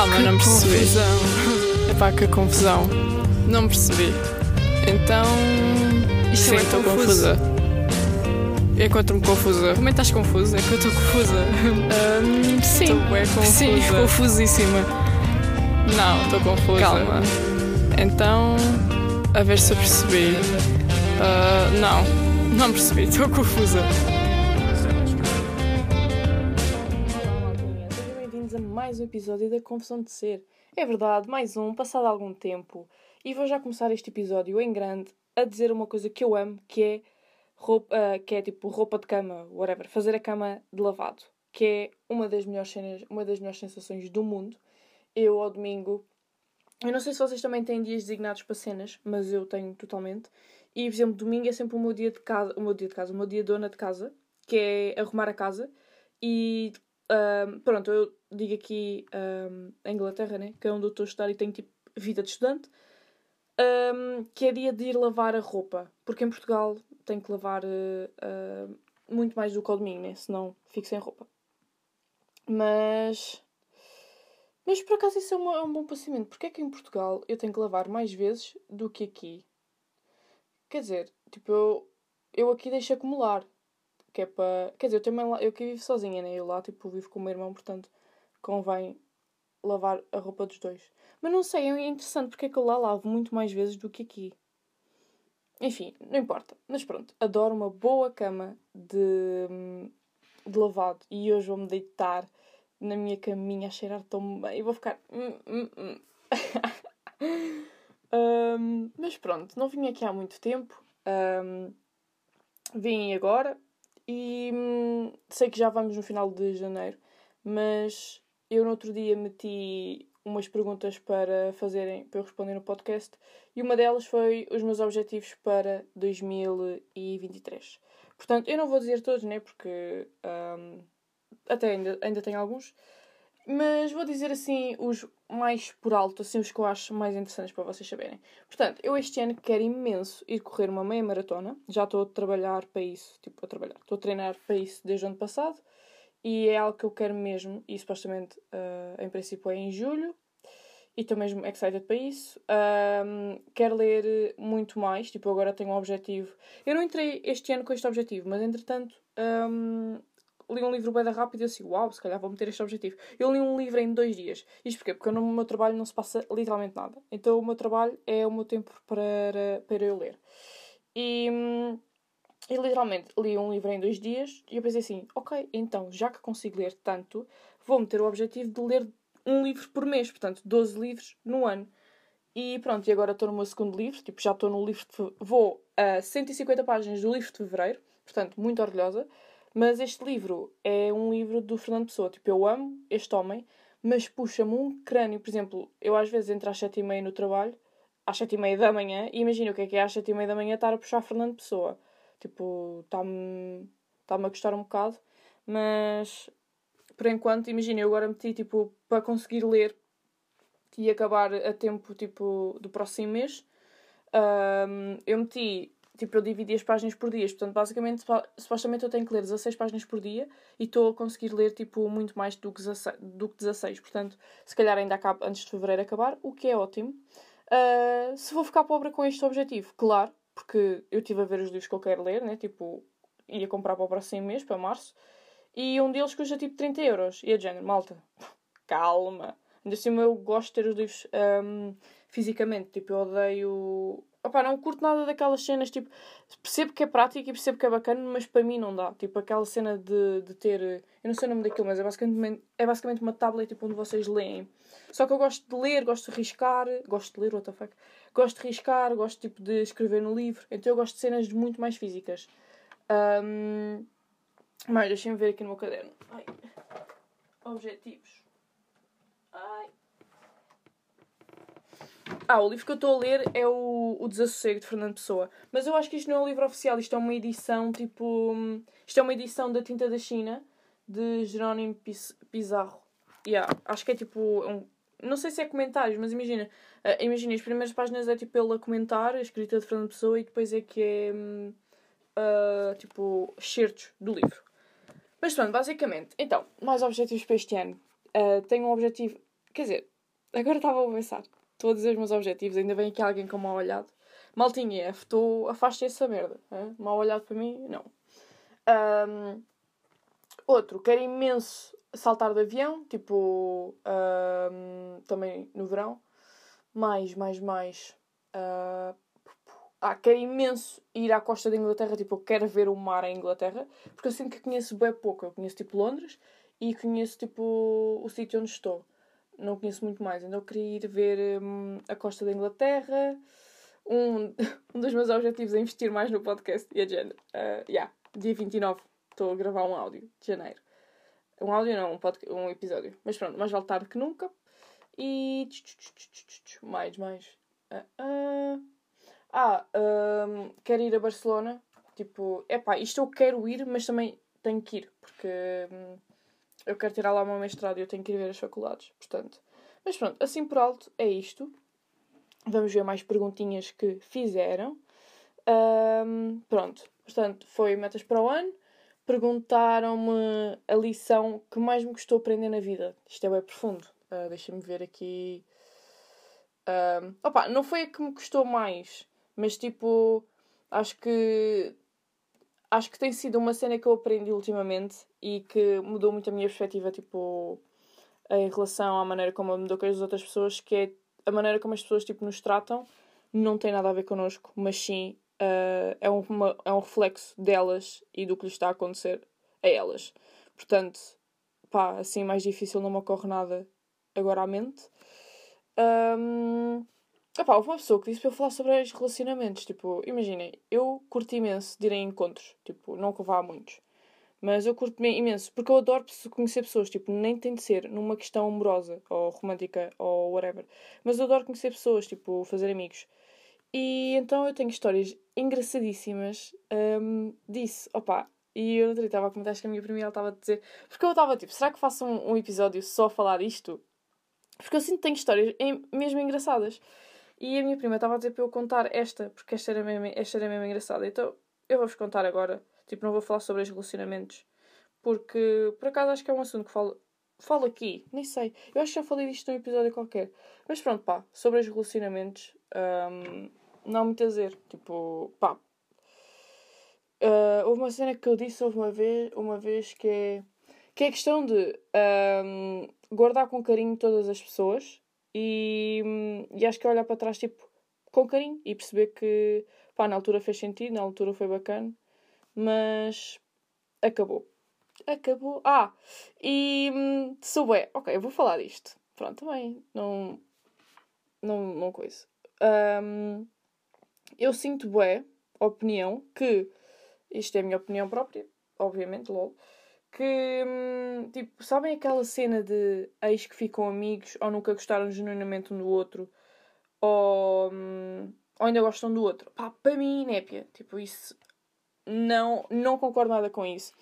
Calma, não percebi. Confusão. Epá, que confusão. Não percebi. Então. Isto Sim, é estou confusa. Encontro-me confusa. Como é que estás confusa? É que eu estou confusa. Ahm, sim. Estou confusa. Sim, confusíssima. Não, estou confusa. Calma. Então, a ver se eu percebi. Ah, não, não percebi, estou confusa. Um episódio da Confusão de Ser. É verdade, mais um, passado algum tempo. E vou já começar este episódio em grande a dizer uma coisa que eu amo, que é roupa, ah, que é tipo roupa de cama, whatever, fazer a cama de lavado, que é uma das melhores cenas, uma das melhores sensações do mundo. Eu ao domingo, eu não sei se vocês também têm dias designados para cenas, mas eu tenho totalmente. E, por exemplo, domingo é sempre o meu dia de casa, o meu dia de casa, o meu dia dona de casa, que é arrumar a casa. E ahm, pronto, eu digo aqui ahm, em Inglaterra, né? Que é onde eu estou a estudar e tenho tipo vida de estudante. ahm, que é dia de ir lavar a roupa. Porque em Portugal tenho que lavar eh, ah, muito mais do que ao domingo, né? Senão fico sem roupa. Mas. Mas por acaso isso é, uma- é um bom pensamento. Porque é que em Portugal eu tenho que lavar mais vezes do que aqui? Quer dizer, tipo, eu, eu aqui deixo acumular. Que é para. Quer dizer, eu também lá. Eu aqui vivo sozinha, né? Eu lá, tipo, vivo com o meu irmão, portanto, convém lavar a roupa dos dois. Mas não sei, é interessante porque é que eu lá lavo muito mais vezes do que aqui. Enfim, não importa. Mas pronto, adoro uma boa cama de, de lavado. E hoje vou-me deitar na minha caminha a cheirar tão bem. E vou ficar. hum, hum, hum. Mas pronto, não vim aqui há muito tempo. Hum, vim agora e hum, sei que já vamos no final de janeiro, mas eu no outro dia meti umas perguntas para fazerem, para eu responder no podcast, e uma delas foi os meus objetivos para 2023. Portanto, eu não vou dizer todos, né? Porque hum, até ainda, ainda tenho alguns, mas vou dizer assim os mais por alto, assim os que eu acho mais interessantes para vocês saberem. Portanto, eu este ano quero imenso ir correr uma meia maratona. Já estou a trabalhar para isso, tipo, a trabalhar. Estou a treinar para isso desde o ano passado. E é algo que eu quero mesmo. E supostamente, ah, em princípio, é em julho. E estou mesmo excited para isso. Ahm, quero ler muito mais. Tipo, agora tenho um objetivo. Eu não entrei este ano com este objetivo, mas entretanto... ahm, li um livro bem rápido e eu assim, uau, se calhar vou meter este objetivo. Eu li um livro em dois dias. Isto porquê? Porque no meu trabalho não se passa literalmente nada. Então o meu trabalho é o meu tempo para, para eu ler. E, e literalmente li um livro em dois dias e eu pensei assim, ok, então já que consigo ler tanto, vou meter o objetivo de ler um livro por mês, portanto 12 livros no ano. E pronto, e agora estou no meu segundo livro, tipo, já estou no livro de vou a 150 páginas do livro de fevereiro, portanto, muito orgulhosa. Mas este livro é um livro do Fernando Pessoa. Tipo, eu amo este homem, mas puxa-me um crânio. Por exemplo, eu às vezes entro às sete e meia no trabalho, às sete e meia da manhã, e imagina o que é que é às sete e meia da manhã estar a puxar Fernando Pessoa. Tipo, está-me está-me a gostar um bocado, mas por enquanto, imagina, eu agora meti, tipo, para conseguir ler e acabar a tempo, tipo, do próximo mês, Ahm, eu meti, tipo, eu dividi as páginas por dias, portanto, basicamente, supo- supostamente eu tenho que ler 16 páginas por dia e estou a conseguir ler, tipo, muito mais do que 16, do que 16. portanto, se calhar ainda acaba antes de fevereiro acabar, o que é ótimo. Ah, se vou ficar pobre com este objetivo, claro, porque eu estive a ver os livros que eu quero ler, né, tipo, ia comprar para o próximo mês, para março, e um deles custa, tipo, 30 euros, e é de género, malta, calma. Ainda assim, eu gosto de ter os livros ahm, fisicamente. Tipo, eu odeio. Opá, não curto nada daquelas cenas. Tipo, percebo que é prático e percebo que é bacana, mas para mim não dá. Tipo, aquela cena de, de ter. Eu não sei o nome daquilo, mas é basicamente, é basicamente uma tablet tipo, onde vocês leem. Só que eu gosto de ler, gosto de riscar. Gosto de ler, what the fuck? Gosto de riscar, gosto tipo, de escrever no livro. Então eu gosto de cenas muito mais físicas. Ahm, Mas deixem-me ver aqui no meu caderno. Ai. Objetivos. Ai. Ah, o livro que eu estou a ler é o, o Desassossego de Fernando Pessoa. Mas eu acho que isto não é um livro oficial, isto é uma edição tipo. hum, Isto é uma edição da Tinta da China de Jerónimo Pizarro. Yeah, acho que é tipo. Um, não sei se é comentários, mas imagina. ah, imagina, as primeiras páginas é tipo ele a comentar, a escrita de Fernando Pessoa, e depois é que é. ah, tipo, excertos do livro. Mas pronto, basicamente. Então, mais objetivos para este ano. Ah, tenho um objetivo. Quer dizer, agora estava a pensar. Estou a dizer os meus objetivos, ainda vem aqui alguém com mal olhado. Maltinha estou afaste essa merda. Hein? Mal olhado para mim, não. Um, outro, quero imenso saltar de avião, tipo, um, também no verão. Mais, mais, mais. Uh, ah, quero imenso ir à costa da Inglaterra, tipo, eu quero ver o mar em Inglaterra, porque eu sinto que conheço bem pouco. Eu conheço, tipo, Londres e conheço, tipo, o sítio onde estou. Não conheço muito mais. Então eu queria ir ver hum, a costa da Inglaterra. Um, um dos meus objetivos é investir mais no podcast e a género. Uh, yeah, dia 29 estou a gravar um áudio de janeiro. Um áudio não, um, podcast, um episódio. Mas pronto, mais vale tarde que nunca. E. Mais, mais. Uh, uh. Ah, um, quero ir a Barcelona. Tipo, é pá, isto eu quero ir, mas também tenho que ir, porque hum, eu quero tirar lá o meu mestrado e eu tenho que ir ver as faculdades, portanto. Mas pronto, assim por alto é isto. Vamos ver mais perguntinhas que fizeram. Um, pronto, portanto, foi metas para o ano. Perguntaram-me a lição que mais me custou aprender na vida. Isto é bem profundo. Uh, Deixa-me ver aqui. Um, opa, não foi a que me custou mais, mas tipo, acho que acho que tem sido uma cena que eu aprendi ultimamente e que mudou muito a minha perspectiva, tipo, em relação à maneira como eu me dou com as outras pessoas, que é a maneira como as pessoas tipo, nos tratam não tem nada a ver connosco, mas sim uh, é, uma, é um reflexo delas e do que lhes está a acontecer a elas. Portanto, pá, assim mais difícil não me ocorre nada agora à mente. Um, Epá, houve uma pessoa que disse para eu falar sobre os relacionamentos. Tipo, imaginem, eu curto imenso de ir em encontros. Tipo, não que vá a muitos. Mas eu curto imenso, porque eu adoro conhecer pessoas. Tipo, nem tem de ser numa questão amorosa, ou romântica, ou whatever. Mas eu adoro conhecer pessoas, tipo, fazer amigos. E então eu tenho histórias engraçadíssimas um, disso. Opa, e eu não estava a comentar, acho que a minha primeira estava a dizer. Porque eu estava tipo, será que faço um, um, episódio só a falar disto? Porque eu sinto que tenho histórias mesmo engraçadas. E a minha prima estava a dizer para eu contar esta, porque esta era mesmo, esta era mesmo engraçada. Então eu vou-vos contar agora. Tipo, não vou falar sobre os relacionamentos. Porque, por acaso, acho que é um assunto que falo, falo aqui. Nem sei. Eu acho que já falei disto num episódio qualquer. Mas pronto, pá. Sobre os relacionamentos, um, não há muito a dizer. Tipo, pá. Uh, houve uma cena que eu disse houve uma vez, uma vez que é, que é a questão de um, guardar com carinho todas as pessoas e, e acho que é olhar para trás, tipo, com carinho e perceber que, pá, na altura fez sentido, na altura foi bacana, mas acabou. Acabou. Ah, e hum, sou bué. Ok, eu vou falar disto. Pronto, também. Não. Não, não coisa. Um, eu sinto bué opinião que. Isto é a minha opinião própria, obviamente, lol que, hum, tipo, sabem aquela cena de ex que ficam amigos ou nunca gostaram genuinamente um do outro ou, hum, ou ainda gostam do outro? Pá, para mim, népia, tipo, isso não, não concordo nada com isso.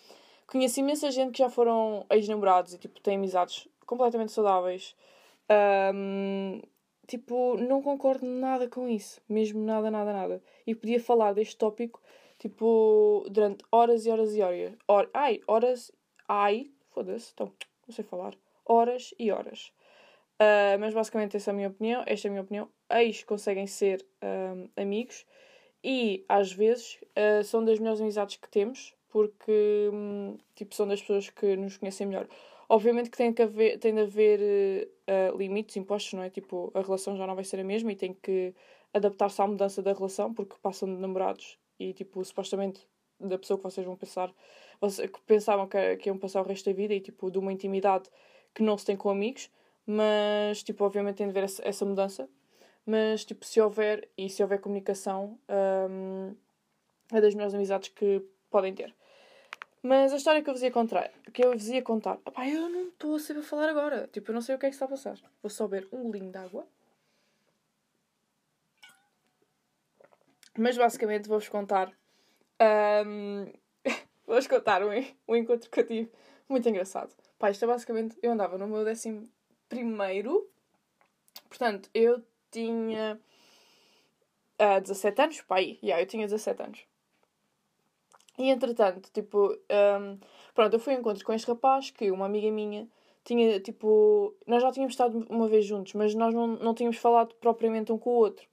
Conheço imensa gente que já foram ex-namorados e, tipo, têm amizades completamente saudáveis. Um, tipo, não concordo nada com isso. Mesmo nada, nada, nada. E podia falar deste tópico, tipo, durante horas e horas e horas. Or ai, horas ai, foda-se, então, não sei falar, horas e horas. Uh, mas basicamente essa é a minha opinião, esta é a minha opinião. Ex conseguem ser um, amigos e às vezes uh, são das melhores amizades que temos porque um, tipo, são das pessoas que nos conhecem melhor. Obviamente que tem, que haver, tem de haver uh, limites impostos, não é? Tipo, a relação já não vai ser a mesma e tem que adaptar-se à mudança da relação porque passam de namorados e tipo, supostamente da pessoa que vocês vão pensar que pensavam que, que iam passar o resto da vida e tipo de uma intimidade que não se tem com amigos, mas tipo, obviamente tem de haver essa, essa mudança. Mas tipo, se houver e se houver comunicação, um, é das melhores amizades que podem ter. Mas a história que eu vos ia contar, que eu vos ia contar, opá, eu não estou a saber falar agora. Tipo, eu não sei o que é que está a passar. Vou só beber um golinho de água. Mas basicamente vou-vos contar um, Vou-vos contar um, um encontro que eu tive muito engraçado. Pá, isto é basicamente. Eu andava no meu décimo primeiro. Portanto, eu tinha. Uh, ah, 17 anos? Pá, aí. Yeah, eu tinha 17 anos. E entretanto, tipo. Um, pronto, eu fui a encontro com este rapaz que uma amiga minha tinha, tipo, nós já tínhamos estado uma vez juntos, mas nós não, não tínhamos falado propriamente um com o outro.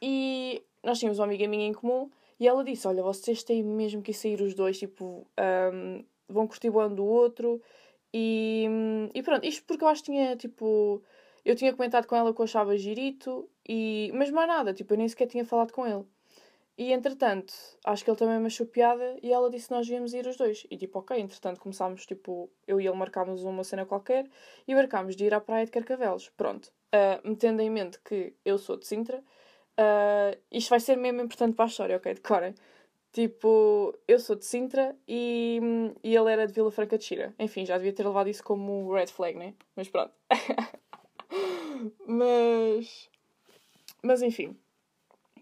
E nós tínhamos uma amiga minha em comum e ela disse: Olha, vocês têm mesmo que sair os dois, tipo, um, vão curtir o ano do outro. E, e pronto, isto porque eu acho que tinha, tipo, eu tinha comentado com ela que eu achava girito, e, mas mais nada, tipo, eu nem sequer tinha falado com ele. E entretanto, acho que ele também me achou piada e ela disse que nós íamos ir os dois. E tipo, ok, entretanto começámos, tipo, eu e ele marcámos uma cena qualquer e marcámos de ir à praia de Carcavelos. Pronto. Uh, metendo em mente que eu sou de Sintra, uh, isto vai ser mesmo importante para a história, ok? Decorem. Tipo, eu sou de Sintra e, e ele era de Vila Franca de Xira. Enfim, já devia ter levado isso como red flag, né? Mas pronto. mas. Mas enfim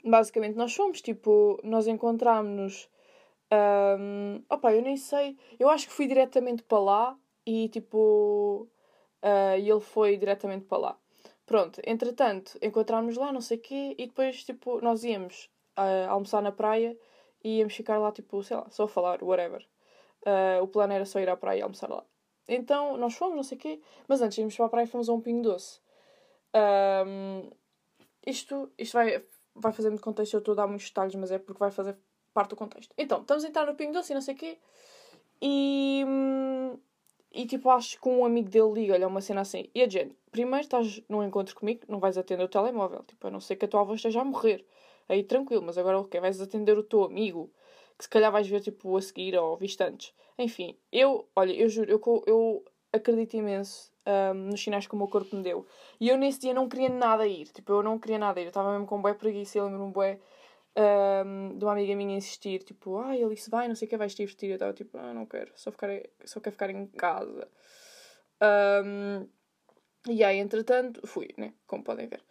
basicamente nós fomos, tipo, nós encontrámos-nos. Um, opa, eu nem sei. Eu acho que fui diretamente para lá e tipo. Uh, ele foi diretamente para lá. Pronto, entretanto, encontrámos lá, não sei o quê, e depois, tipo, nós íamos uh, almoçar na praia e íamos ficar lá, tipo, sei lá, só a falar, whatever. Uh, o plano era só ir à praia e almoçar lá. Então, nós fomos, não sei o quê, mas antes irmos para a praia fomos a um pingo doce. Um, isto, isto vai, vai fazer muito contexto, eu estou a dar muitos detalhes, mas é porque vai fazer parte do contexto. Então, estamos a entrar no Pingo Doce e não sei o quê, e, e tipo, acho que um amigo dele liga-lhe uma cena assim, e a Jen, primeiro estás num encontro comigo, não vais atender o telemóvel, tipo, a não ser que a tua avó esteja a morrer, aí tranquilo, mas agora o quê? Vais atender o teu amigo, que se calhar vais ver, tipo, a seguir ou viste antes. Enfim, eu, olha, eu juro, eu, eu acredito imenso um, nos sinais que o meu corpo me deu. E eu nesse dia não queria nada ir. Tipo, eu não queria nada ir. Eu estava mesmo com um bué preguiça. Eu lembro-me bué um, de uma amiga minha insistir. Tipo, ai, ele disse, vai, não sei o que, vais te divertir. Eu estava tipo, ah, não quero. Só, ficar, só quero ficar em casa. Um, e aí, entretanto, fui, né? Como podem ver.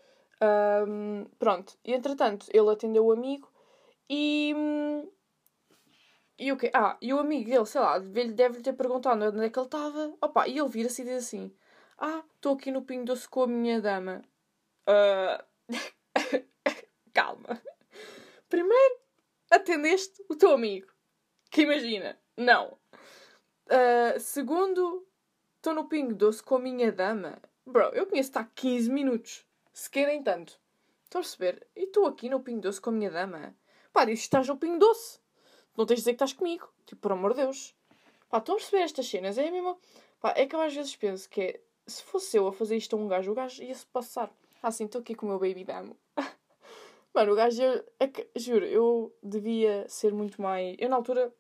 Um, pronto. E entretanto, ele atendeu o amigo e... E o quê? Ah, e o amigo dele, sei lá, deve-lhe ter perguntado onde é que ele estava. Opa, e ele vira-se e diz assim: ah, estou aqui no Pinho Doce com a minha dama. Uh... Calma. Primeiro, atendeste o teu amigo. Que imagina. Não. Uh, segundo, estou no Pingo Doce com a minha dama. Bro, eu conheço-te há 15 minutos. Se querem tanto. Estão a perceber? E estou aqui no Pingo Doce com a minha dama. Pá, dizes que estás no Pingo Doce. Não tens de dizer que estás comigo. Tipo, por amor de Deus. Pá, estão a perceber estas cenas? É mesmo. Pá, é que eu às vezes penso que é se fosse eu a fazer isto a um gajo, o gajo ia-se passar. Ah, sim, estou aqui com o meu baby damo. Mano, o gajo. É que, juro, eu devia ser muito mais. Eu na altura.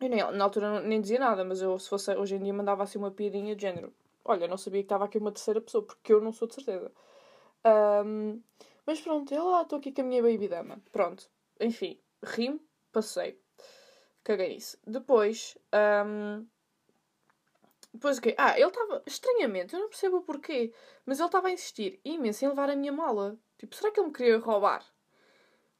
Eu nem, na altura nem dizia nada, mas eu, se fosse hoje em dia, mandava assim uma piadinha de género. Olha, não sabia que estava aqui uma terceira pessoa, porque eu não sou de certeza. Um, mas pronto, eu lá estou aqui com a minha baby dama. Pronto. Enfim, rimo, passei. Caguei nisso. Depois. Um, depois o quê? Ah, ele estava. Estranhamente, eu não percebo o porquê, mas ele estava a insistir imenso em levar a minha mala. Tipo, será que ele me queria roubar?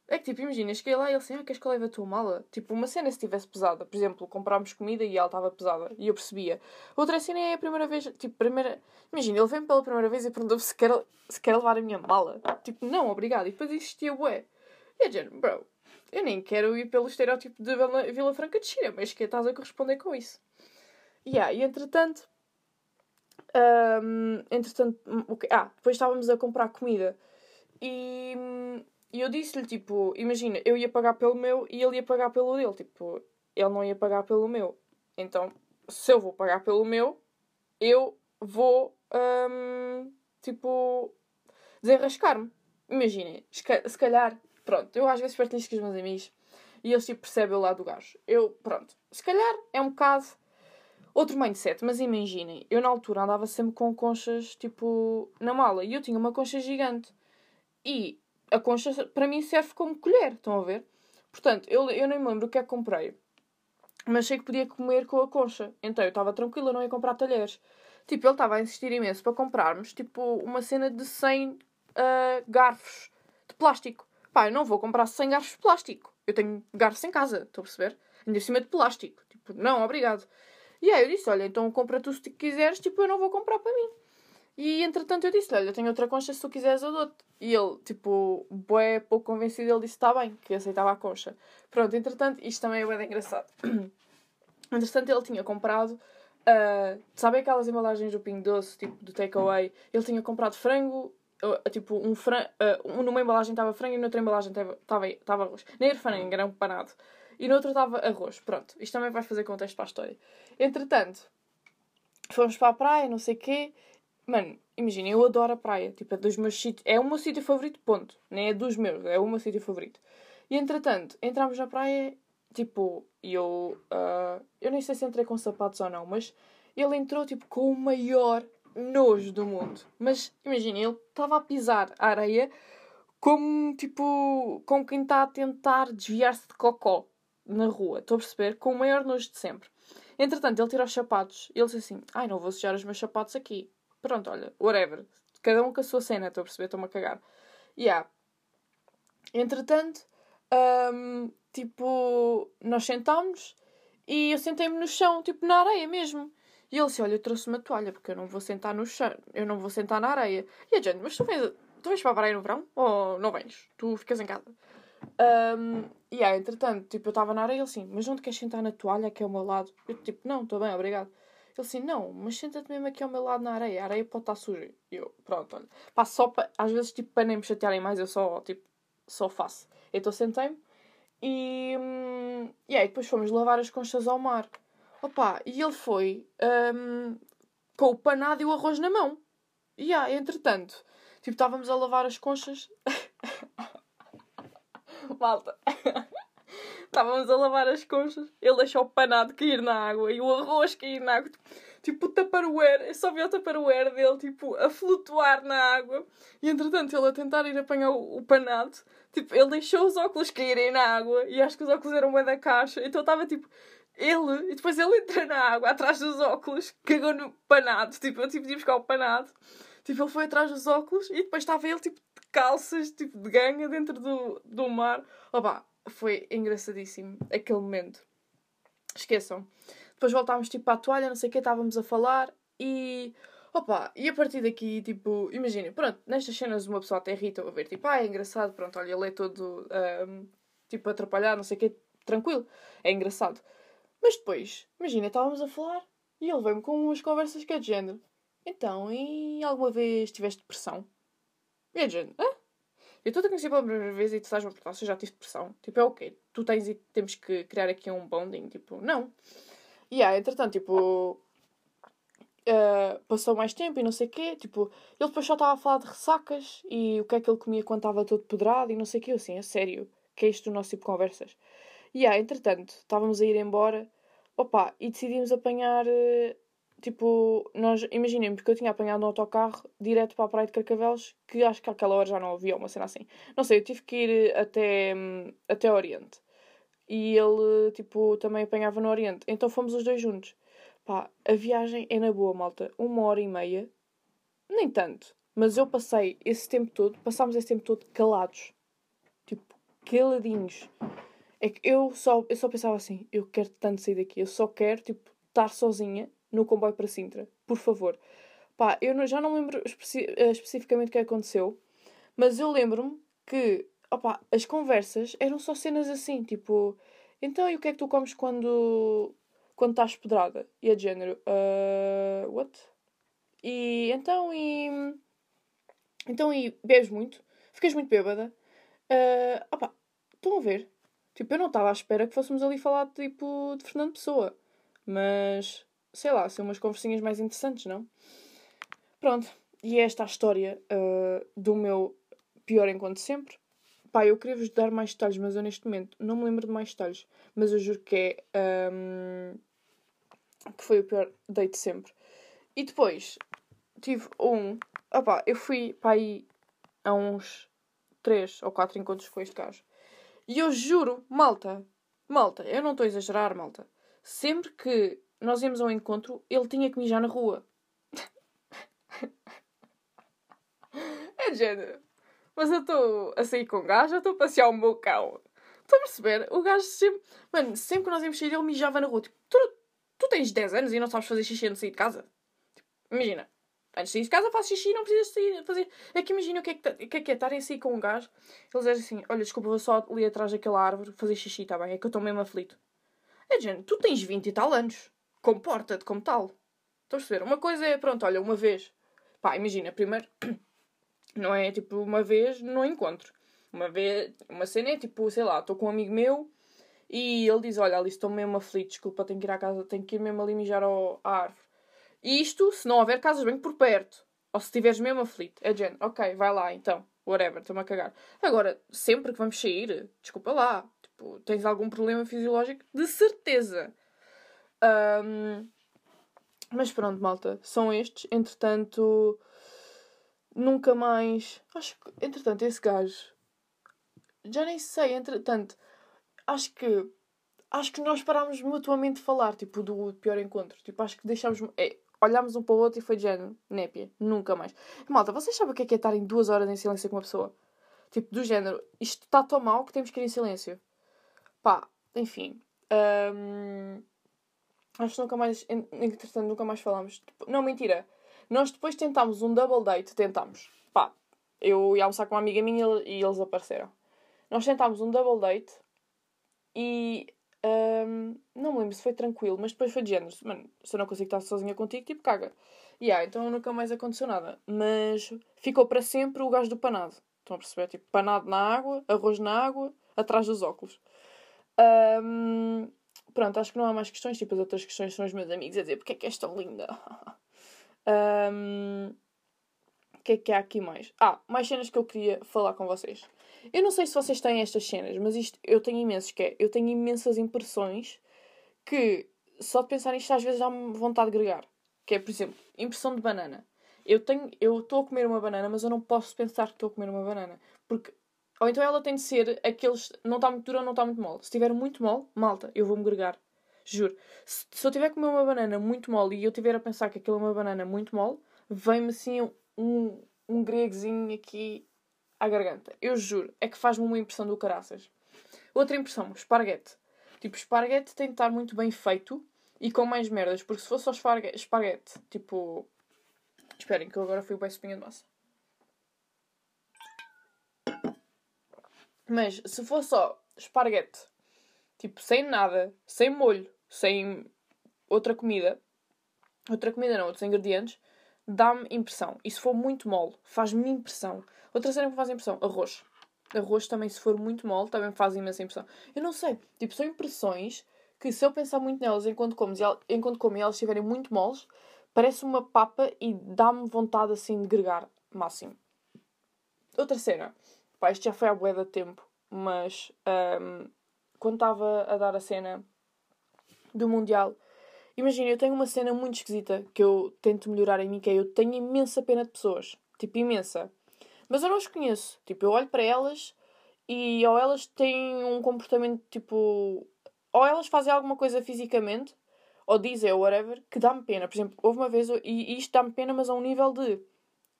É que tipo, imagina, cheguei lá e ele assim, ah, queres que eu leve a tua mala? Tipo, uma cena se estivesse pesada. Por exemplo, comprámos comida e ela estava pesada. E eu percebia. Outra cena é a primeira vez, tipo, primeira... Imagina, ele vem pela primeira vez e perguntou se quer, se quer levar a minha mala. Tipo, não, obrigado. E depois insistia, ué. E a Jen, bro, eu nem quero ir pelo estereótipo de Vila Franca de Xira, mas que estás a corresponder com isso. Yeah, e entretanto, um, entretanto, okay, ah, depois estávamos a comprar comida e, e eu disse-lhe, tipo, imagina, eu ia pagar pelo meu e ele ia pagar pelo dele, tipo, ele não ia pagar pelo meu. Então, se eu vou pagar pelo meu, eu vou, um, tipo, desenrascar-me. Imaginem, se calhar, pronto, eu às vezes partilho com os meus amigos e eles, tipo, percebem o lado do gajo. Eu, pronto, se calhar é um bocado Outro mindset, mas imaginem, eu na altura andava sempre com conchas tipo na mala e eu tinha uma concha gigante. E a concha para mim serve como colher, estão a ver? Portanto, eu, eu nem me lembro o que é que comprei. Mas achei que podia comer com a concha. Então eu estava tranquila, não ia comprar talheres. Tipo, ele estava a insistir imenso para comprarmos tipo uma cena de 100 uh, ah, garfos de plástico. Pá, eu não vou comprar 100 garfos de plástico. Eu tenho garfos em casa, estão a perceber? Ainda em cima de plástico. Tipo, não, obrigado. E aí eu disse: Olha, então compra tu se quiseres, tipo, eu não vou comprar para mim. E entretanto eu disse: Olha, eu tenho outra concha, se tu quiseres eu dou-te. E ele, tipo, bué, pouco convencido, ele disse: Está bem, que aceitava a concha. Pronto, entretanto, isto também é bem engraçado. entretanto, ele tinha comprado Uh, sabe aquelas embalagens do Pingo Doce, tipo do takeaway? Ele tinha comprado frango, uh, tipo um frango. Uh, numa embalagem estava frango e noutra embalagem estava arroz. Nem era frango, era um panado. E noutra estava arroz. Pronto, isto também vai fazer contexto para a história. Entretanto, fomos para a praia, não sei o quê. Mano, imagina, eu adoro a praia. Tipo, é dos meus sítios. É o meu sítio favorito, ponto. Nem é dos meus, é o meu sítio favorito. E entretanto, entramos na praia, tipo, e eu. Uh, eu nem sei se entrei com sapatos ou não, mas ele entrou, tipo, com o maior nojo do mundo. Mas imagina, ele estava a pisar a areia como, tipo, como quem está a tentar desviar-se de cocó na rua. Estou a perceber? Com o maior nojo de sempre. Entretanto, ele tira os sapatos e ele disse assim: Ai, não vou sujar os meus sapatos aqui. Pronto, olha, whatever. Cada um com a sua cena, estou a perceber? Estou-me a cagar. Yeah. Entretanto, um, tipo, nós sentámos e eu sentei-me no chão, tipo, na areia mesmo. E ele disse: Olha, eu trouxe uma toalha porque eu não vou sentar no chão, eu não vou sentar na areia. E a gente, mas tu vens, tu vens para a praia no verão? Ou não vens? Tu ficas em casa? Um, e yeah, entretanto, tipo, eu estava na areia e ele assim: Mas onde queres sentar na toalha que é ao meu lado? Eu, tipo, não, estou bem, obrigado. Ele assim: Não, mas senta-te mesmo aqui ao meu lado na areia, a areia pode estar suja. E eu, pronto, olha. Pá, só para, às vezes, tipo, para nem me chatearem mais, eu só, tipo, só faço. Então sentei-me e, hum, e aí depois fomos lavar as conchas ao mar. Opa, e ele foi um, com o panado e o arroz na mão. E aí, entretanto, tipo, estávamos a lavar as conchas. Malta. Estávamos a lavar as conchas, ele deixou o panado cair na água e o arroz cair na água. Tipo, o taparoeiro, eu só vi o taparoeiro dele, tipo, a flutuar na água. E entretanto, ele a tentar ir apanhar o, o panado, tipo, ele deixou os óculos caírem na água e acho que os óculos eram bem da caixa. Então estava tipo, ele, e depois ele entra na água atrás dos óculos, cagou no panado, tipo, eu tive de buscar o panado. Tipo, ele foi atrás dos óculos e depois estava ele, tipo, calças, tipo, de ganha dentro do, do mar. Opa, foi engraçadíssimo aquele momento. Esqueçam. Depois voltámos tipo a toalha, não sei o que, estávamos a falar e. Opa, e a partir daqui, tipo, imaginem, pronto, nestas cenas uma pessoa até irrita a ver, tipo, ah, é engraçado, pronto, olha, ele é todo, um, tipo, atrapalhado, não sei o que, tranquilo, é engraçado. Mas depois, imagina, estávamos a falar e ele veio-me com umas conversas que é de género. Então, e alguma vez tiveste depressão? É hã? Eu estou a conhecer pela primeira vez e tu estás-me a perguntar se eu já tive depressão. Tipo, é o quê? Tu tens e temos que criar aqui um bonding? Tipo, não. E yeah, entretanto, tipo. Uh, passou mais tempo e não sei o quê. Tipo, ele depois só estava a falar de ressacas e o que é que ele comia quando estava todo pedrado e não sei o quê. Eu assim, é sério. Que é isto o nosso tipo de conversas? E yeah, entretanto, estávamos a ir embora. Opa, e decidimos apanhar. Uh, tipo, nós, imaginemos que eu tinha apanhado um autocarro direto para a Praia de Carcavelos, que acho que àquela hora já não havia uma cena assim. Não sei, eu tive que ir até, até Oriente. E ele, tipo, também apanhava no Oriente. Então fomos os dois juntos. Pá, a viagem é na boa, malta. Uma hora e meia. Nem tanto. Mas eu passei esse tempo todo, passámos esse tempo todo calados. Tipo, caladinhos. É que eu só, eu só pensava assim, eu quero tanto sair daqui. Eu só quero, tipo, estar sozinha no comboio para Sintra. Por favor. Pá, eu já não lembro especi eh, especificamente o que aconteceu, mas eu lembro-me que, opa, as conversas eram só cenas assim, tipo, então e o que é que tu comes quando, quando estás pedrada? E é de género, uh, what? E então, e. Então, e bebes muito? Ficas muito bêbada? Uh, opa, estão a ver? Tipo, eu não estava à espera que fôssemos ali falar tipo, de Fernando Pessoa. Mas sei lá, ser umas conversinhas mais interessantes, não? Pronto, e é esta a história uh, do meu pior encontro sempre. Pá, eu queria vos dar mais detalhes, mas eu neste momento não me lembro de mais detalhes. Mas eu juro que é. Um, que foi o pior date sempre. E depois tive um. Opá, eu fui para aí a uns 3 ou 4 encontros com este gajo. E eu juro, malta, malta, eu não estou a exagerar, malta. Sempre que nós íamos ao encontro, ele tinha que mijar na rua. é de género. Mas eu estou a sair com o gajo, eu estou a passear o meu cão. Estou a perceber? O gajo sempre. Mano, sempre que nós íamos sair, ele mijava na rua. Tipo, tu, tu tens 10 anos e não sabes fazer xixi antes de sair de casa? Tipo, imagina. Antes de sair de casa, faço xixi e não precisas sair, fazer. É que imagina o que é que, o que, é, que é estarem a sair com um gajo. Eles dizem assim: Olha, desculpa, vou só ali atrás daquela árvore fazer xixi, tá bem? É que eu estou mesmo aflito. É de tu tens 20 e tal anos comporta-te como tal. Estão a perceber? Uma coisa é, pronto, olha, uma vez. Pá, imagina, primeiro. Não é tipo uma vez no encontro. Uma vez. Uma cena é tipo, sei lá, estou com um amigo meu e ele diz: Olha, ali estou mesmo aflito, desculpa, tenho que ir à casa, tenho que ir mesmo ali mijar ao, à árvore. E isto, se não houver casas bem por perto, ou se estiveres mesmo aflito, é género, ok, vai lá então, whatever, estou-me a cagar. Agora, sempre que vamos sair, desculpa lá, tipo, tens algum problema fisiológico? De certeza. Um, mas pronto, malta, são estes. Entretanto, nunca mais. Acho que, entretanto, esse gajo. Já nem sei, entretanto. Acho que. Acho que nós parámos mutuamente de falar, tipo, do pior encontro. Tipo, acho que deixámos. É, olhámos um para o outro e foi de género. Népia. Nunca mais. Malta, vocês sabem o que é, que é estar em duas horas em silêncio com uma pessoa? Tipo, do género. Isto está tão mal que temos que ir em silêncio. Pá, enfim. Um, acho que nunca mais. Entretanto, nunca mais falámos. Tipo, não, mentira. Nós depois tentámos um double date. Tentámos. Pá, eu ia almoçar com uma amiga minha e eles apareceram. Nós tentámos um double date e um, não me lembro se foi tranquilo, mas depois foi de género. Mano, se eu não consigo estar sozinha contigo, tipo, caga. E yeah, então nunca mais aconteceu nada. Mas ficou para sempre o gajo do panado. Estão a perceber? Tipo, panado na água, arroz na água, atrás dos óculos. Um, pronto, acho que não há mais questões. Tipo, as outras questões são os meus amigos a dizer porque é que és tão linda. um, o que é que há aqui mais? Ah, mais cenas que eu queria falar com vocês. Eu não sei se vocês têm estas cenas, mas isto eu tenho imensos, que é, eu tenho imensas impressões que só de pensar nisto às vezes dá-me vontade de gregar. Que é, por exemplo, impressão de banana. Eu tenho, eu estou a comer uma banana, mas eu não posso pensar que estou a comer uma banana. Porque, ou então ela tem de ser aqueles, não está muito dura ou não está muito mole. Se estiver muito mole, malta, eu vou-me gregar. Juro. Se, se eu tiver a comer uma banana muito mole e eu tiver a pensar que aquilo é uma banana muito mole, vem-me assim um, um gregozinho aqui à garganta. Eu juro, é que faz-me uma impressão do caraças. Outra impressão, esparguete. Tipo, esparguete tem de estar muito bem feito e com mais merdas, porque se fosse só esparguete, tipo. Esperem, que eu agora fui bem espinha de massa. Mas se fosse só esparguete, tipo, sem nada, sem molho, sem outra comida, outra comida não, outros ingredientes, dá-me impressão. E se for muito mole, faz-me impressão. Outra cena que faz impressão, arroz. Arroz também, se for muito mole, também faz imensa impressão. Eu não sei, tipo, são impressões que se eu pensar muito nelas enquanto como, enquanto como e elas estiverem muito moles, parece uma papa e dá-me vontade assim de gregar máximo. Outra cena, pá, isto já foi há bué de tempo, mas um, quando estava a dar a cena do Mundial, imagina, eu tenho uma cena muito esquisita que eu tento melhorar em mim, que é eu tenho imensa pena de pessoas. Tipo, imensa. Mas eu não as conheço. Tipo, eu olho para elas e ou elas têm um comportamento tipo. Ou elas fazem alguma coisa fisicamente, ou dizem, ou whatever, que dá-me pena. Por exemplo, houve uma vez, e isto dá-me pena, mas a um nível de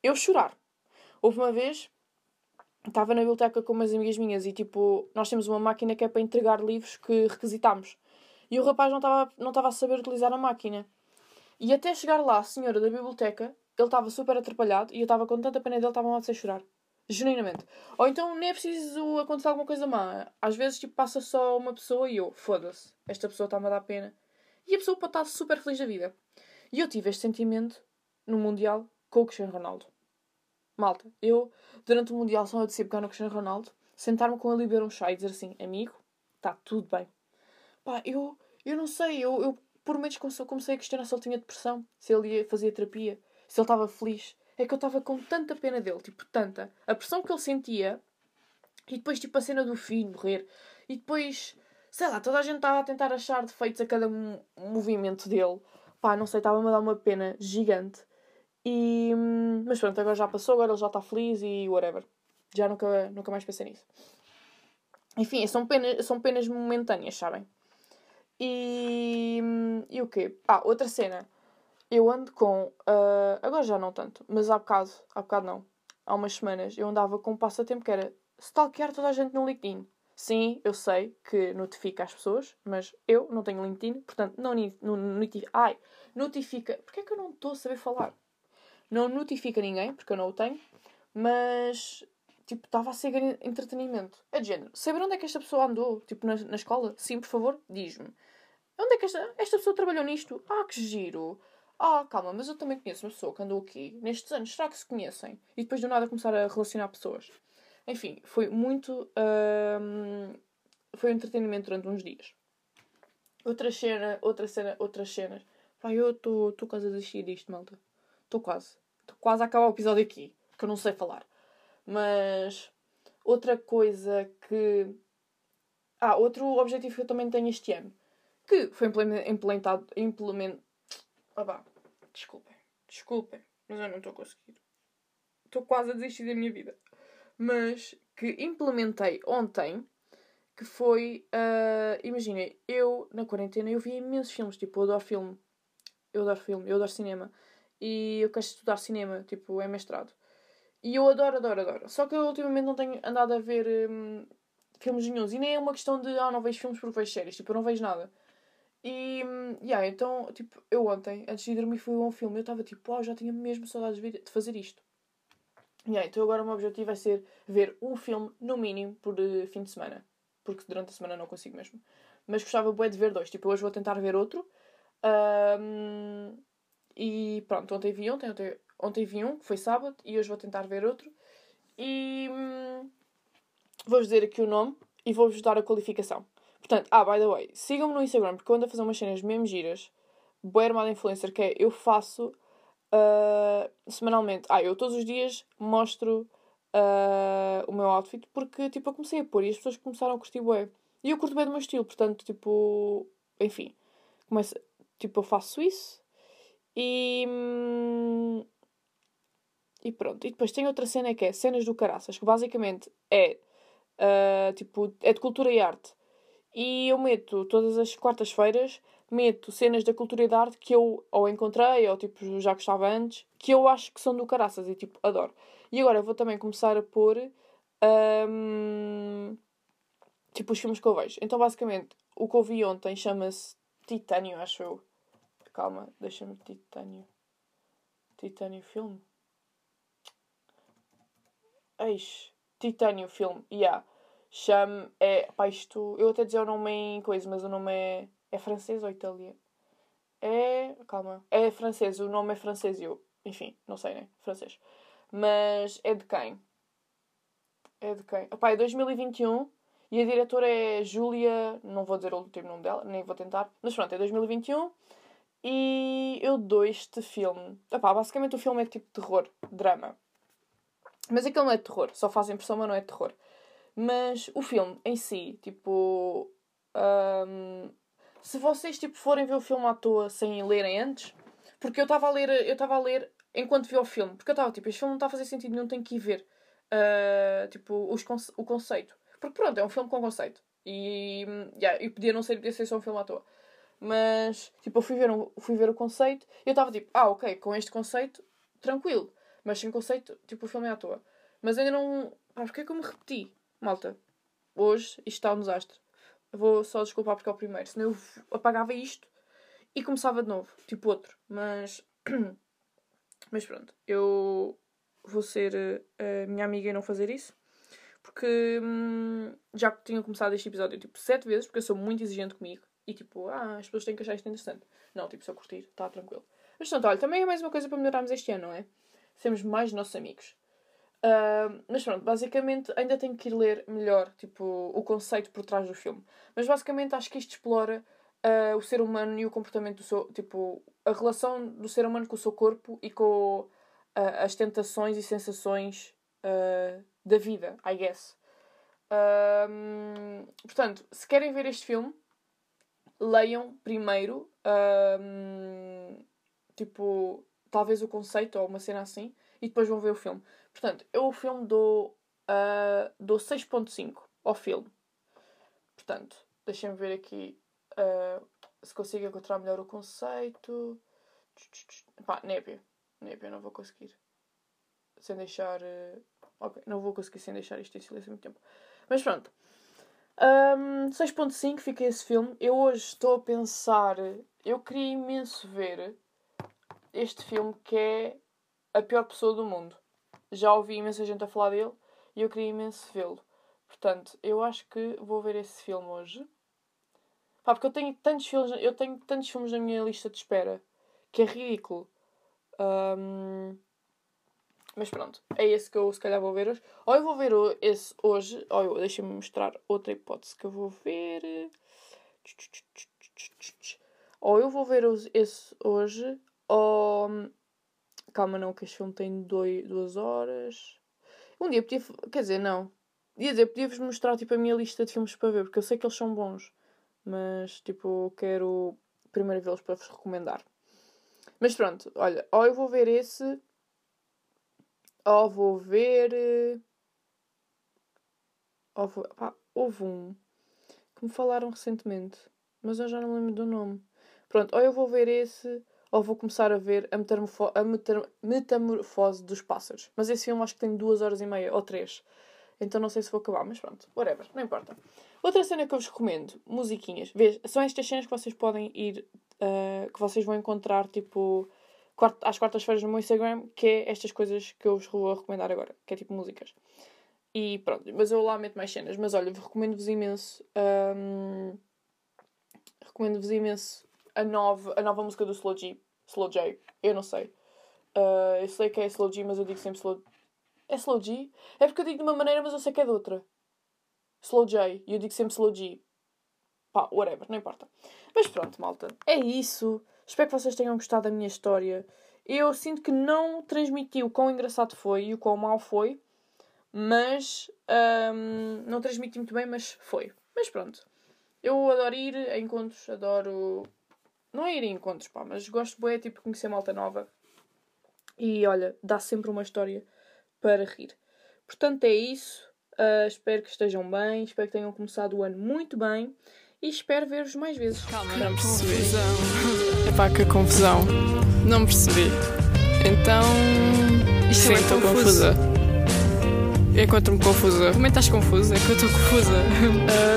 eu chorar. Houve uma vez, estava na biblioteca com umas amigas minhas e tipo, nós temos uma máquina que é para entregar livros que requisitámos. E o rapaz não estava não estava a saber utilizar a máquina. E até chegar lá, a senhora da biblioteca, ele estava super atrapalhado e eu estava com tanta pena dele, estava mal de ser chorar. Genuinamente. Ou então nem é preciso acontecer alguma coisa má. Às vezes, tipo, passa só uma pessoa e eu, foda-se, esta pessoa está-me a dar pena. E a pessoa pode estar super feliz da vida. E eu tive este sentimento no Mundial com o Cristiano Ronaldo. Malta, eu, durante o Mundial, só eu decidi pegar no Cristiano Ronaldo, sentar-me com ele e beber um chá e dizer assim: amigo, está tudo bem. Pá, eu, eu não sei, eu, eu por menos comecei a questionar se ele tinha depressão, se ele ia fazer terapia se ele estava feliz. É que eu estava com tanta pena dele, tipo, tanta. A pressão que ele sentia, e depois, tipo, a cena do filho morrer, e depois, sei lá, toda a gente estava a tentar achar defeitos a cada movimento dele. Pá, não sei, estava-me a dar uma pena gigante. E, hum, mas pronto, agora já passou, agora ele já está feliz e whatever. Já nunca, nunca mais pensei nisso. Enfim, são penas, são penas momentâneas, sabem? E, hum, e o quê? Ah, outra cena eu ando com. Uh, agora já não tanto, mas há bocado, há bocado não. Há umas semanas eu andava com um passatempo que era stalkear toda a gente no LinkedIn. Sim, eu sei que notifica as pessoas, mas eu não tenho LinkedIn, portanto não, não notifica. Ai, notifica. Porquê é que eu não estou a saber falar? Não notifica ninguém, porque eu não o tenho, mas tipo, estava a ser entretenimento. É de género. Saber onde é que esta pessoa andou, tipo, na, na escola? Sim, por favor, diz-me. Onde é que esta, esta pessoa trabalhou nisto? Ah, que giro. Ah, calma, mas eu também conheço uma pessoa que andou aqui nestes anos. Será que se conhecem? E depois do nada começar a relacionar pessoas. Enfim, foi muito. Hum, foi um entretenimento durante uns dias. Outra cena, outra cena, outras cenas. Pai, eu estou quase a desistir disto, malta. Estou quase. Estou quase a acabar o episódio aqui, que eu não sei falar. Mas outra coisa que. Ah, outro objetivo que eu também tenho este ano, que foi implementado. Implement... Ah, vá. Desculpem. Desculpem, mas eu não estou a conseguir. Estou quase a desistir da minha vida. Mas que implementei ontem que foi. Uh, Imaginem, eu na quarentena eu vi imensos filmes, tipo, eu adoro filme. Eu adoro filme, eu adoro cinema. E eu quero estudar cinema, tipo, é mestrado. E eu adoro, adoro, adoro. Só que eu ultimamente não tenho andado a ver um, filmes nenhums. E nem é uma questão de, ah, não vejo filmes porque vejo séries. Tipo, eu não vejo nada. E, um, yeah, então, tipo, eu ontem, antes de dormir, fui a um filme. Eu estava tipo, oh, já tinha mesmo saudades de fazer isto. Yeah, então agora o meu objetivo vai ser ver um filme, no mínimo, por uh, fim de semana porque durante a semana não consigo mesmo. Mas gostava bué de ver dois. Tipo, hoje vou tentar ver outro. Um, e pronto, ontem vi ontem, ontem, ontem vi um, foi sábado, e hoje vou tentar ver outro. E hum, vou-vos dizer aqui o nome e vou-vos dar a qualificação. Portanto, ah, by the way, sigam-me no Instagram porque eu ando a fazer umas cenas mesmo giras. Boa armada influencer, que é eu faço uh, semanalmente. Ah, eu todos os dias mostro uh, o meu outfit porque, tipo, eu comecei a pôr e as pessoas começaram a curtir bué. E eu curto bem do meu estilo, portanto, tipo, enfim, começo, tipo, eu faço isso e... E pronto. E depois tem outra cena que é Cenas do Caraças, que basicamente é, uh, tipo, é de cultura e arte. E eu meto todas as quartas-feiras, meto cenas da cultura e da arte que eu ou encontrei, ou tipo, já gostava antes, que eu acho que são do caraças e tipo, adoro. E agora vou também começar a pôr um, tipo os filmes que eu vejo. Então basicamente o que eu vi ontem chama-se Titânio, acho eu. Calma, deixa-me Titânio. Titânio filme. Eis. Titânio filme, yeah. Chame. É. Pá, isto. Eu até dizer o nome em coisa, mas o nome é. É francês ou italiano? É. Calma. É francês, o nome é francês e eu. Enfim, não sei, né? Francês. Mas é de quem? É de quem? Opá, é 2021 e a diretora é Júlia. Não vou dizer o último nome dela, nem vou tentar. Mas pronto, é 2021 e eu dou este filme. Opá, basicamente o filme é tipo terror, drama. Mas aquilo não é terror, só faz impressão, mas não é terror. Mas o filme em si, tipo. Um, se vocês tipo, forem ver o filme à toa sem lerem antes, porque eu estava a ler, eu estava a ler enquanto vi o filme. Porque eu estava tipo, este filme não está a fazer sentido nenhum, tenho que ir ver uh, tipo, os conce o conceito. Porque pronto, é um filme com conceito. E, yeah, e podia não ser, podia ser só um filme à toa. Mas, tipo, eu fui ver, um, fui ver o conceito e eu estava tipo, ah, ok, com este conceito, tranquilo. Mas sem conceito, tipo, o filme é à toa. Mas ainda não. Pá, porque é que eu me repeti? Malta, hoje isto está um desastre. Vou só desculpar porque é o primeiro. Senão eu apagava isto e começava de novo. Tipo outro. Mas. Mas pronto, eu vou ser eh, a minha amiga e não fazer isso. Porque hum, já tinha começado este episódio tipo sete vezes, porque eu sou muito exigente comigo. E tipo, ah, as pessoas têm que achar isto interessante. Não, tipo, se eu curtir, está tranquilo. Mas pronto, olha, também é mais uma coisa para melhorarmos este ano, não é? Sermos mais nossos amigos. Uh, mas pronto, basicamente ainda tenho que ir ler melhor tipo, o conceito por trás do filme. Mas basicamente acho que isto explora uh, o ser humano e o comportamento do seu. Tipo, a relação do ser humano com o seu corpo e com uh, as tentações e sensações uh, da vida, I guess. portanto, se querem ver este filme, leiam primeiro, tipo, talvez o conceito ou uma cena assim, e depois vão ver o filme. Portanto, eu o filme dou, uh, dou 6.5 ao filme. Portanto, deixem-me ver aqui Uh, se consigo encontrar melhor o conceito. Pá, népia. Népia, não vou conseguir. Sem deixar. Uh... Ok, não vou conseguir sem deixar isto em silêncio muito tempo. Mas pronto. Um, 6.5 fica esse filme. Eu hoje estou a pensar. Eu queria imenso ver este filme que é A Pior Pessoa do Mundo. Já ouvi imensa gente a falar dele e eu queria imenso vê-lo. Portanto, eu acho que vou ver esse filme hoje. Pá, porque eu tenho tantos filmes, eu tenho tantos filmes na minha lista de espera que é ridículo. Um, mas pronto, é esse que eu se calhar vou ver hoje. Ou eu vou ver esse hoje, ou deixa-me mostrar outra hipótese que eu vou ver. Ou eu vou ver esse hoje, ou. Calma, não, que este filme tem dois, duas horas. Um dia podia. Quer dizer, não. Ia dizer, podia-vos mostrar tipo, a minha lista de filmes para ver, porque eu sei que eles são bons. Mas, tipo, quero primeiro vê-los para vos recomendar. Mas pronto, olha, ou eu vou ver esse, ou vou ver. Ou vou, pá, houve um que me falaram recentemente, mas eu já não lembro do nome. Pronto, ou eu vou ver esse, ou vou começar a ver a, metamorfo a metamorfose dos pássaros. Mas esse filme acho que tem duas horas e meia ou três. Então não sei se vou acabar, mas pronto, whatever, não importa. Outra cena que eu vos recomendo, musiquinhas. São estas cenas que vocês podem ir, uh, que vocês vão encontrar, tipo, às quartas-feiras no meu Instagram, que é estas coisas que eu vos vou recomendar agora, que é tipo músicas. E pronto, mas eu lá meto mais cenas. Mas olha, recomendo-vos imenso. Um, recomendo-vos imenso a nova, a nova música do Slow G. Slow J, eu não sei. Uh, eu sei que é Slow G, mas eu digo sempre Slow. É Slow G? É porque eu digo de uma maneira, mas eu sei que é de outra. Slow J, e eu digo sempre Slow G. Pá, whatever, não importa. Mas pronto, malta. É isso. Espero que vocês tenham gostado da minha história. Eu sinto que não transmiti o quão engraçado foi e o quão mal foi. Mas. Um, não transmiti muito bem, mas foi. Mas pronto. Eu adoro ir a encontros, adoro. Não é ir a encontros, pá, mas gosto bem, tipo, conhecer malta nova. E olha, dá sempre uma história para rir. Portanto, é isso. Uh, espero que estejam bem, espero que tenham começado o ano muito bem e espero ver-vos mais vezes. Calma, não. Epá, que confusão. Não percebi. Então. Isto Sim, é estou confusa. Encontro-me confusa. Como é que estás confusa? É que eu estou confusa.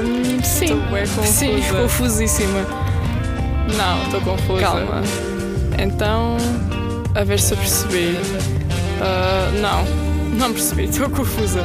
Um, sim. Estou confusa. Sim, confusíssima. Não, estou confusa. Calma. Então, a ver se eu percebi. Uh, não, não percebi, estou confusa.